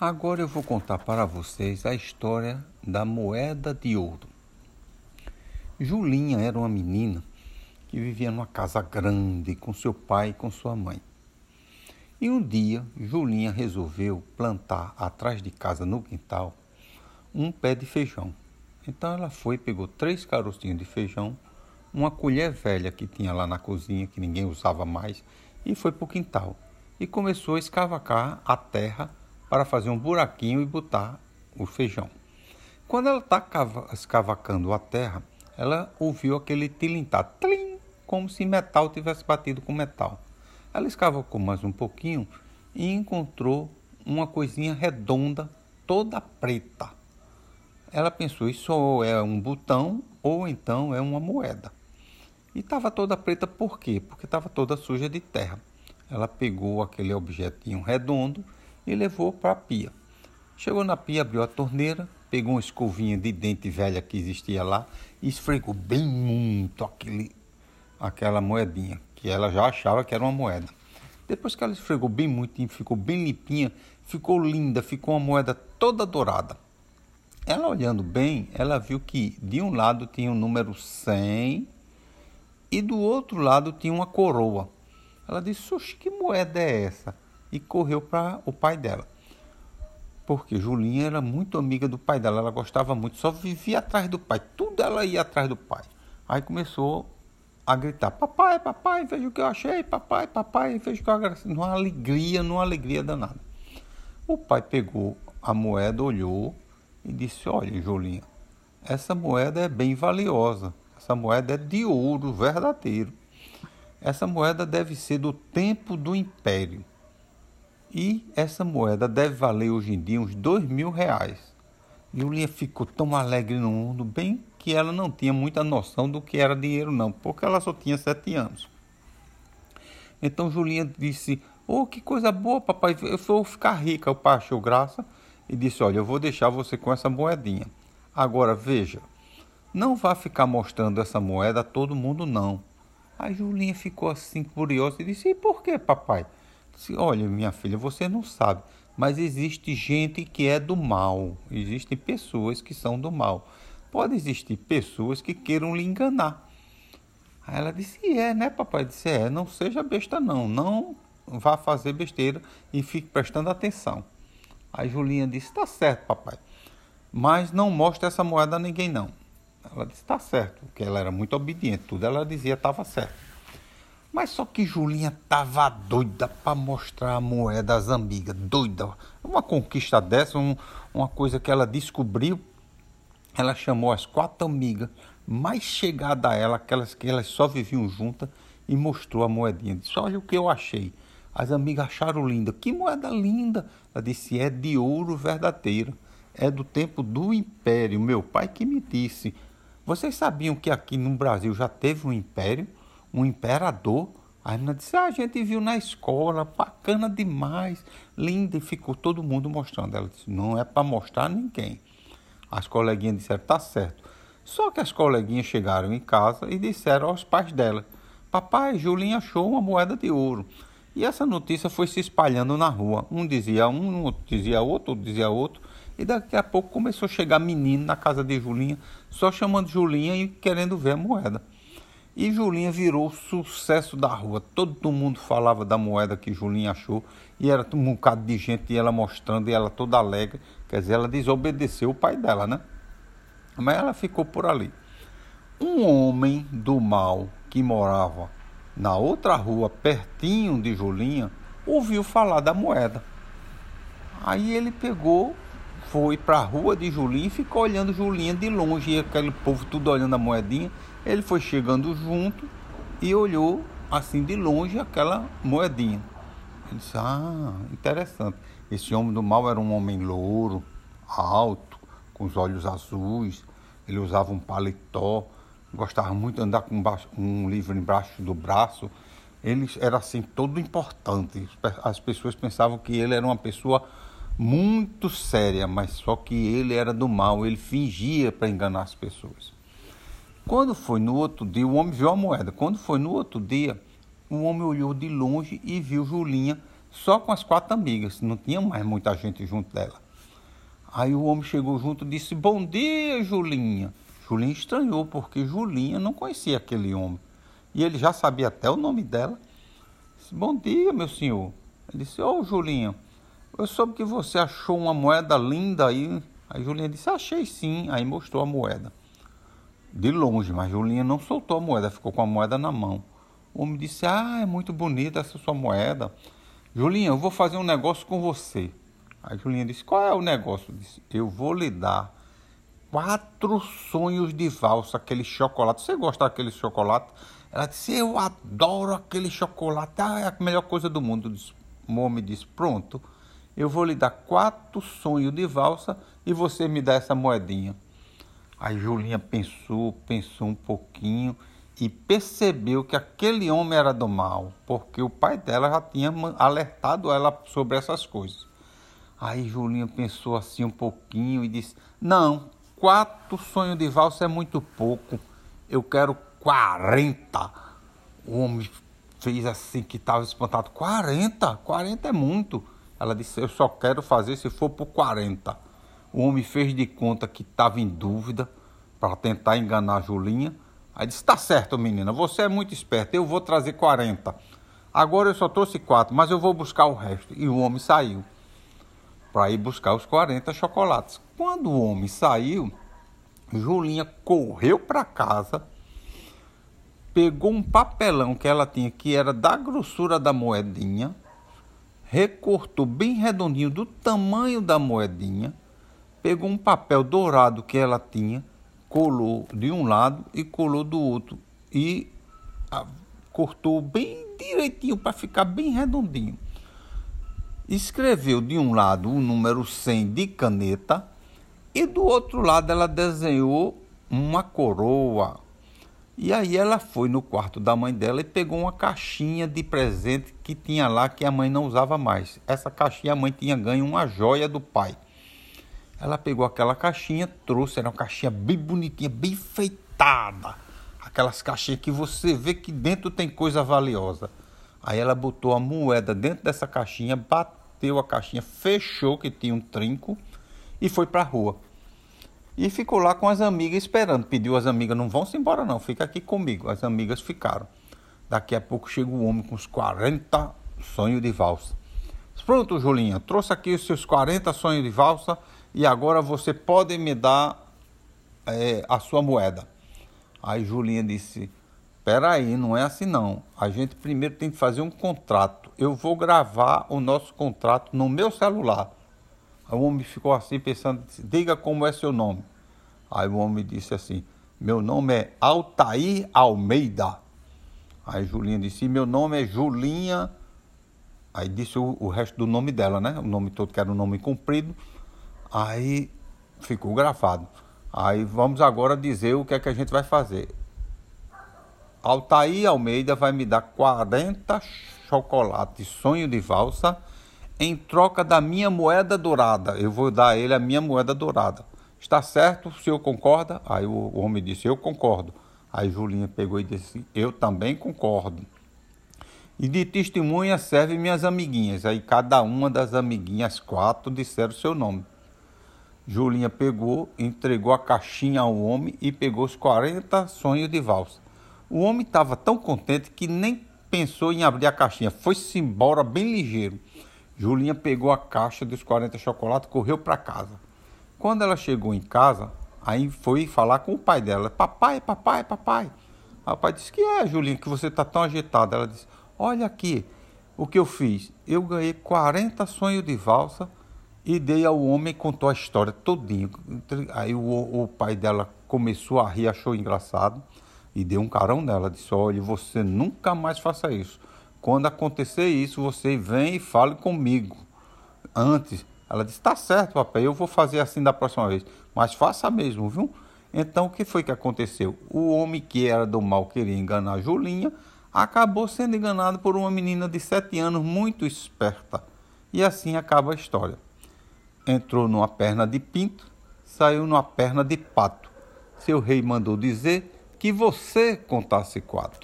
Agora eu vou contar para vocês a história da moeda de ouro. Julinha era uma menina que vivia numa casa grande com seu pai e com sua mãe. E um dia, Julinha resolveu plantar atrás de casa no quintal um pé de feijão. Então ela foi, pegou três carocinhos de feijão, uma colher velha que tinha lá na cozinha, que ninguém usava mais, e foi para o quintal. E começou a escavacar a terra para fazer um buraquinho e botar o feijão. Quando ela está escavacando a terra, ela ouviu aquele tilintar, tlim, como se metal tivesse batido com metal. Ela escavacou mais um pouquinho e encontrou uma coisinha redonda, toda preta. Ela pensou, isso é um botão ou então é uma moeda. E estava toda preta por quê? Porque estava toda suja de terra. Ela pegou aquele objetinho redondo e levou para a pia. Chegou na pia, abriu a torneira, pegou uma escovinha de dente velha que existia lá e esfregou bem muito aquele, aquela moedinha, que ela já achava que era uma moeda. Depois que ela esfregou bem muito e ficou bem limpinha, ficou linda, ficou uma moeda toda dourada. Ela olhando bem, ela viu que de um lado tinha o número 100 e do outro lado tinha uma coroa. Ela disse: Oxe, que moeda é essa? E correu para o pai dela. Porque Julinha era muito amiga do pai dela, ela gostava muito, só vivia atrás do pai, tudo ela ia atrás do pai. Aí começou a gritar: Papai, papai, veja o que eu achei, papai, papai, veja o que eu achei. Numa alegria, numa alegria danada. O pai pegou a moeda, olhou e disse: Olha, Julinha, essa moeda é bem valiosa, essa moeda é de ouro verdadeiro. Essa moeda deve ser do tempo do império. E essa moeda deve valer hoje em dia uns dois mil reais. Julinha ficou tão alegre no mundo, bem que ela não tinha muita noção do que era dinheiro não, porque ela só tinha sete anos. Então Julinha disse, oh que coisa boa papai, eu vou ficar rica. O pai achou graça e disse, olha eu vou deixar você com essa moedinha. Agora veja, não vá ficar mostrando essa moeda a todo mundo não. Aí Julinha ficou assim curiosa e disse, e por que papai? Disse, Olha, minha filha, você não sabe, mas existe gente que é do mal. Existem pessoas que são do mal. Pode existir pessoas que queiram lhe enganar. Aí ela disse: É, né, papai? Disse: É, não seja besta, não. Não vá fazer besteira e fique prestando atenção. Aí Julinha disse: Tá certo, papai. Mas não mostre essa moeda a ninguém, não. Ela disse: Tá certo, porque ela era muito obediente. Tudo ela dizia estava certo. Mas só que Julinha tava doida para mostrar a moeda às amigas, doida. Uma conquista dessa, um, uma coisa que ela descobriu, ela chamou as quatro amigas mais chegadas a ela, aquelas que elas só viviam juntas, e mostrou a moedinha. Disse: Olha o que eu achei. As amigas acharam linda. Que moeda linda! Ela disse: É de ouro verdadeiro. É do tempo do Império. Meu pai que me disse. Vocês sabiam que aqui no Brasil já teve um império? Um imperador. A menina disse: ah, a gente viu na escola, bacana demais, linda, e ficou todo mundo mostrando. Ela disse: não é para mostrar ninguém. As coleguinhas disseram: tá certo. Só que as coleguinhas chegaram em casa e disseram aos pais dela: Papai, Julinha achou uma moeda de ouro. E essa notícia foi se espalhando na rua. Um dizia um, outro dizia outro, outro dizia outro. E daqui a pouco começou a chegar menino na casa de Julinha, só chamando Julinha e querendo ver a moeda. E Julinha virou sucesso da rua. Todo mundo falava da moeda que Julinha achou. E era um bocado de gente e ela mostrando e ela toda alegre. Quer dizer, ela desobedeceu o pai dela, né? Mas ela ficou por ali. Um homem do mal que morava na outra rua, pertinho de Julinha, ouviu falar da moeda. Aí ele pegou, foi para a rua de Julinha e ficou olhando Julinha de longe. E aquele povo tudo olhando a moedinha. Ele foi chegando junto e olhou assim de longe aquela moedinha. Ele disse: Ah, interessante. Esse homem do mal era um homem louro, alto, com os olhos azuis. Ele usava um paletó, gostava muito de andar com um livro embaixo do braço. Ele era assim todo importante. As pessoas pensavam que ele era uma pessoa muito séria, mas só que ele era do mal. Ele fingia para enganar as pessoas. Quando foi no outro dia, o homem viu a moeda. Quando foi no outro dia, o homem olhou de longe e viu Julinha só com as quatro amigas, não tinha mais muita gente junto dela. Aí o homem chegou junto e disse: Bom dia, Julinha. Julinha estranhou, porque Julinha não conhecia aquele homem. E ele já sabia até o nome dela. Disse, Bom dia, meu senhor. Ele disse: Ô, oh, Julinha, eu soube que você achou uma moeda linda aí. Aí Julinha disse: Achei sim. Aí mostrou a moeda. De longe, mas Julinha não soltou a moeda, ficou com a moeda na mão. O homem disse: Ah, é muito bonita essa sua moeda. Julinha, eu vou fazer um negócio com você. Aí Julinha disse: Qual é o negócio? Disse: Eu vou lhe dar quatro sonhos de valsa, aquele chocolate. Você gosta daquele chocolate? Ela disse: Eu adoro aquele chocolate. Ah, é a melhor coisa do mundo. O homem disse: Pronto, eu vou lhe dar quatro sonhos de valsa e você me dá essa moedinha. Aí Julinha pensou, pensou um pouquinho e percebeu que aquele homem era do mal, porque o pai dela já tinha alertado ela sobre essas coisas. Aí Julinha pensou assim um pouquinho e disse: Não, quatro sonhos de valsa é muito pouco. Eu quero 40. O homem fez assim que estava espantado: 40? 40 é muito. Ela disse: Eu só quero fazer se for por 40. O homem fez de conta que estava em dúvida para tentar enganar a Julinha. Aí disse: Tá certo, menina, você é muito esperta, eu vou trazer 40. Agora eu só trouxe quatro, mas eu vou buscar o resto. E o homem saiu para ir buscar os 40 chocolates. Quando o homem saiu, Julinha correu para casa, pegou um papelão que ela tinha, que era da grossura da moedinha, recortou bem redondinho do tamanho da moedinha, pegou um papel dourado que ela tinha, colou de um lado e colou do outro e a, cortou bem direitinho para ficar bem redondinho. Escreveu de um lado o número 100 de caneta e do outro lado ela desenhou uma coroa. E aí ela foi no quarto da mãe dela e pegou uma caixinha de presente que tinha lá que a mãe não usava mais. Essa caixinha a mãe tinha ganho uma joia do pai. Ela pegou aquela caixinha, trouxe, era uma caixinha bem bonitinha, bem feitada. Aquelas caixinhas que você vê que dentro tem coisa valiosa. Aí ela botou a moeda dentro dessa caixinha, bateu a caixinha, fechou que tinha um trinco e foi para a rua. E ficou lá com as amigas esperando. Pediu às amigas, não vão se embora não, fica aqui comigo. As amigas ficaram. Daqui a pouco chega o homem com os 40 sonhos de valsa. Pronto, Julinha, trouxe aqui os seus 40 sonhos de valsa e agora você pode me dar é, a sua moeda. Aí Julinha disse, Peraí, não é assim não. A gente primeiro tem que fazer um contrato. Eu vou gravar o nosso contrato no meu celular. O homem ficou assim pensando, diga como é seu nome. Aí o homem disse assim, meu nome é Altair Almeida. Aí Julinha disse, meu nome é Julinha. Aí disse o, o resto do nome dela, né? O nome todo que era um nome comprido. Aí ficou gravado. Aí vamos agora dizer o que é que a gente vai fazer. Altair Almeida vai me dar 40 chocolates sonho de valsa em troca da minha moeda dourada. Eu vou dar a ele a minha moeda dourada. Está certo? O senhor concorda? Aí o homem disse: Eu concordo. Aí Julinha pegou e disse: Eu também concordo. E de testemunha serve minhas amiguinhas. Aí cada uma das amiguinhas, quatro, disseram seu nome. Julinha pegou, entregou a caixinha ao homem e pegou os 40 sonhos de valsa. O homem estava tão contente que nem pensou em abrir a caixinha. Foi-se embora bem ligeiro. Julinha pegou a caixa dos 40 chocolates e correu para casa. Quando ela chegou em casa, aí foi falar com o pai dela. Papai, papai, papai. O pai disse, que é, Julinha, que você está tão agitada? Ela disse, olha aqui o que eu fiz. Eu ganhei 40 sonhos de valsa e dei ao homem e contou a história todinho. Aí o, o pai dela começou a rir, achou engraçado e deu um carão nela. Disse: Olha, você nunca mais faça isso. Quando acontecer isso, você vem e fale comigo. Antes, ela disse: Tá certo, papai, eu vou fazer assim da próxima vez. Mas faça mesmo, viu? Então, o que foi que aconteceu? O homem que era do mal queria enganar Julinha, acabou sendo enganado por uma menina de sete anos muito esperta. E assim acaba a história. Entrou numa perna de pinto, saiu numa perna de pato. Seu rei mandou dizer que você contasse quatro.